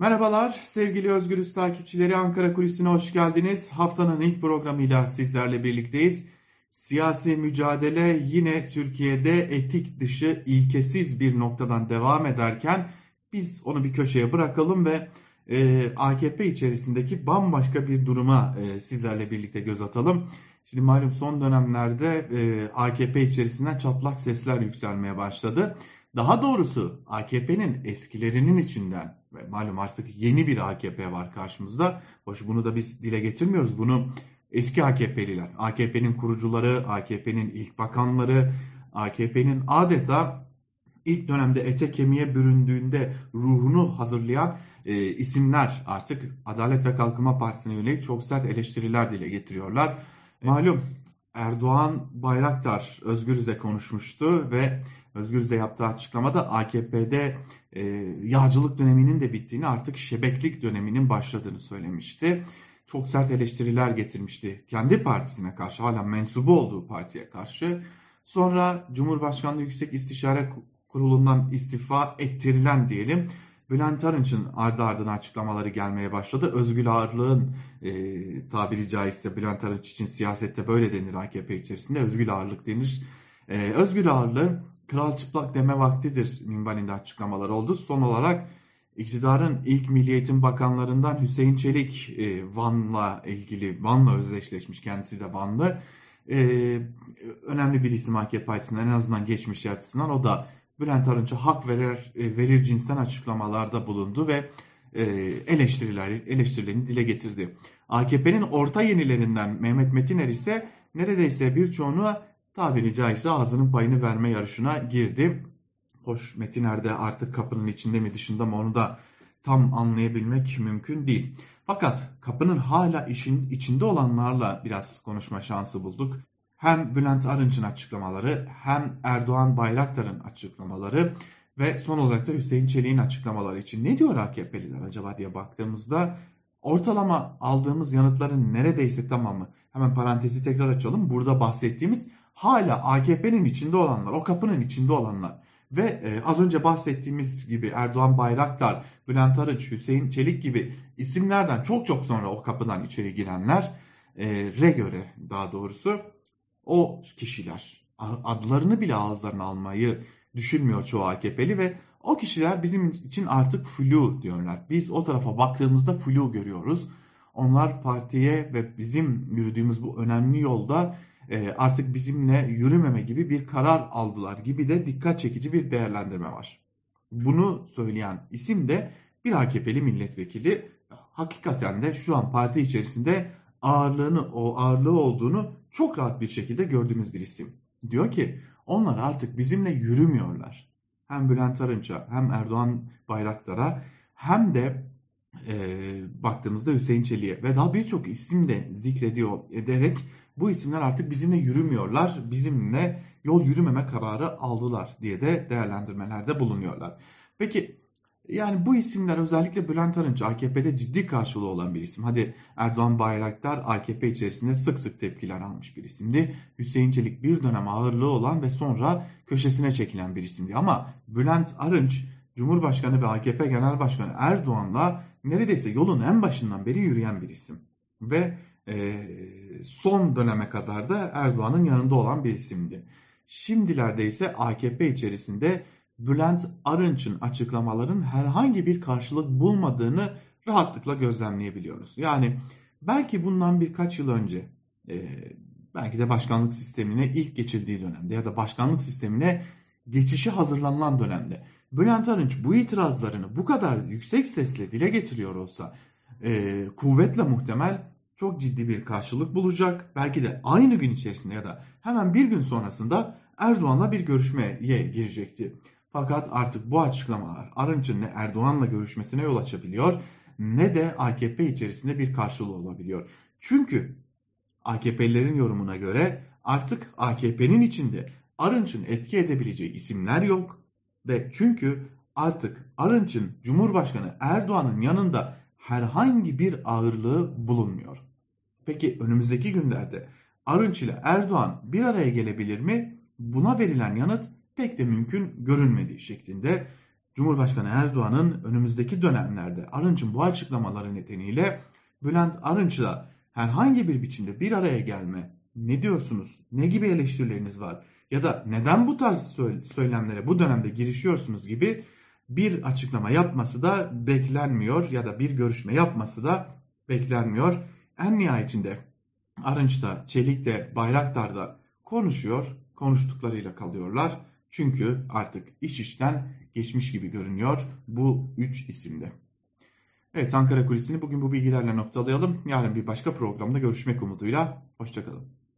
Merhabalar sevgili Özgürüz takipçileri Ankara Kulisi'ne hoş geldiniz. Haftanın ilk programıyla sizlerle birlikteyiz. Siyasi mücadele yine Türkiye'de etik dışı ilkesiz bir noktadan devam ederken biz onu bir köşeye bırakalım ve e, AKP içerisindeki bambaşka bir duruma e, sizlerle birlikte göz atalım. Şimdi malum son dönemlerde e, AKP içerisinden çatlak sesler yükselmeye başladı. Daha doğrusu AKP'nin eskilerinin içinden malum artık yeni bir AKP var karşımızda. Hoş bunu da biz dile getirmiyoruz. Bunu eski AKP'liler, AKP'nin kurucuları, AKP'nin ilk bakanları, AKP'nin adeta ilk dönemde ete kemiğe büründüğünde ruhunu hazırlayan e, isimler artık Adalet ve Kalkınma Partisi'ne yönelik çok sert eleştiriler dile getiriyorlar. Malum Erdoğan Bayraktar Özgürüz'e konuşmuştu ve Özgürüz'e yaptığı açıklamada AKP'de e, yağcılık döneminin de bittiğini artık şebeklik döneminin başladığını söylemişti. Çok sert eleştiriler getirmişti kendi partisine karşı hala mensubu olduğu partiye karşı. Sonra Cumhurbaşkanlığı Yüksek İstişare Kurulu'ndan istifa ettirilen diyelim Bülent Arınç'ın ardı ardına açıklamaları gelmeye başladı. Özgül Ağırlığın e, tabiri caizse Bülent Arınç için siyasette böyle denir AKP içerisinde. Özgül Ağırlık denir. E, Özgül Ağırlığın kral çıplak deme vaktidir minvalinde açıklamalar oldu. Son olarak iktidarın ilk Milli Eğitim Bakanlarından Hüseyin Çelik e, Van'la ilgili, Van'la özdeşleşmiş kendisi de Vanlı. E, önemli bir isim AKP açısından en azından geçmişi açısından o da Bülent Arınç'a hak verir, e, verir cinsten açıklamalarda bulundu ve e, eleştiriler, eleştirilerini dile getirdi. AKP'nin orta yenilerinden Mehmet Metiner ise neredeyse birçoğunu tabiri caizse ağzının payını verme yarışına girdi. Hoş Metiner de artık kapının içinde mi dışında mı onu da tam anlayabilmek mümkün değil. Fakat kapının hala işin içinde olanlarla biraz konuşma şansı bulduk hem Bülent Arınç'ın açıklamaları hem Erdoğan Bayraktar'ın açıklamaları ve son olarak da Hüseyin Çelik'in açıklamaları için ne diyor AKP'liler acaba diye baktığımızda ortalama aldığımız yanıtların neredeyse tamamı hemen parantezi tekrar açalım. Burada bahsettiğimiz hala AKP'nin içinde olanlar, o kapının içinde olanlar ve e, az önce bahsettiğimiz gibi Erdoğan Bayraktar, Bülent Arınç, Hüseyin Çelik gibi isimlerden çok çok sonra o kapıdan içeri girenler e, re göre daha doğrusu o kişiler adlarını bile ağızlarına almayı düşünmüyor çoğu AKP'li ve o kişiler bizim için artık flu diyorlar. Biz o tarafa baktığımızda flu görüyoruz. Onlar partiye ve bizim yürüdüğümüz bu önemli yolda artık bizimle yürümeme gibi bir karar aldılar gibi de dikkat çekici bir değerlendirme var. Bunu söyleyen isim de bir AKP'li milletvekili. Hakikaten de şu an parti içerisinde ağırlığını, o ağırlığı olduğunu çok rahat bir şekilde gördüğümüz bir isim. Diyor ki onlar artık bizimle yürümüyorlar. Hem Bülent Arınç'a hem Erdoğan Bayraktar'a hem de e, baktığımızda Hüseyin Çelik'e ve daha birçok isim de zikrediyor ederek bu isimler artık bizimle yürümüyorlar, bizimle yol yürümeme kararı aldılar diye de değerlendirmelerde bulunuyorlar. Peki yani bu isimler özellikle Bülent Arınç AKP'de ciddi karşılığı olan bir isim. Hadi Erdoğan Bayraktar AKP içerisinde sık sık tepkiler almış bir isimdi. Hüseyin Çelik bir dönem ağırlığı olan ve sonra köşesine çekilen bir isimdi. Ama Bülent Arınç Cumhurbaşkanı ve AKP Genel Başkanı Erdoğan'la neredeyse yolun en başından beri yürüyen bir isim. Ve e, son döneme kadar da Erdoğan'ın yanında olan bir isimdi. Şimdilerde ise AKP içerisinde Bülent Arınç'ın açıklamaların herhangi bir karşılık bulmadığını rahatlıkla gözlemleyebiliyoruz. Yani belki bundan birkaç yıl önce e, belki de başkanlık sistemine ilk geçildiği dönemde ya da başkanlık sistemine geçişi hazırlanılan dönemde Bülent Arınç bu itirazlarını bu kadar yüksek sesle dile getiriyor olsa e, kuvvetle muhtemel çok ciddi bir karşılık bulacak. Belki de aynı gün içerisinde ya da hemen bir gün sonrasında Erdoğan'la bir görüşmeye girecekti. Fakat artık bu açıklamalar Arınç'ın ne Erdoğan'la görüşmesine yol açabiliyor ne de AKP içerisinde bir karşılığı olabiliyor. Çünkü AKP'lilerin yorumuna göre artık AKP'nin içinde Arınç'ın etki edebileceği isimler yok ve çünkü artık Arınç'ın Cumhurbaşkanı Erdoğan'ın yanında herhangi bir ağırlığı bulunmuyor. Peki önümüzdeki günlerde Arınç ile Erdoğan bir araya gelebilir mi? Buna verilen yanıt pek de mümkün görünmediği şeklinde Cumhurbaşkanı Erdoğan'ın önümüzdeki dönemlerde Arınç'ın bu açıklamaları nedeniyle Bülent Arınç'la herhangi bir biçimde bir araya gelme ne diyorsunuz? Ne gibi eleştirileriniz var? Ya da neden bu tarz söylemlere bu dönemde girişiyorsunuz gibi bir açıklama yapması da beklenmiyor ya da bir görüşme yapması da beklenmiyor. En nihayetinde Arınç da Çelik de Bayraktar'da konuşuyor, konuştuklarıyla kalıyorlar. Çünkü artık iş işten geçmiş gibi görünüyor bu üç isimde. Evet Ankara Kulisi'ni bugün bu bilgilerle noktalayalım. Yarın bir başka programda görüşmek umuduyla. Hoşçakalın.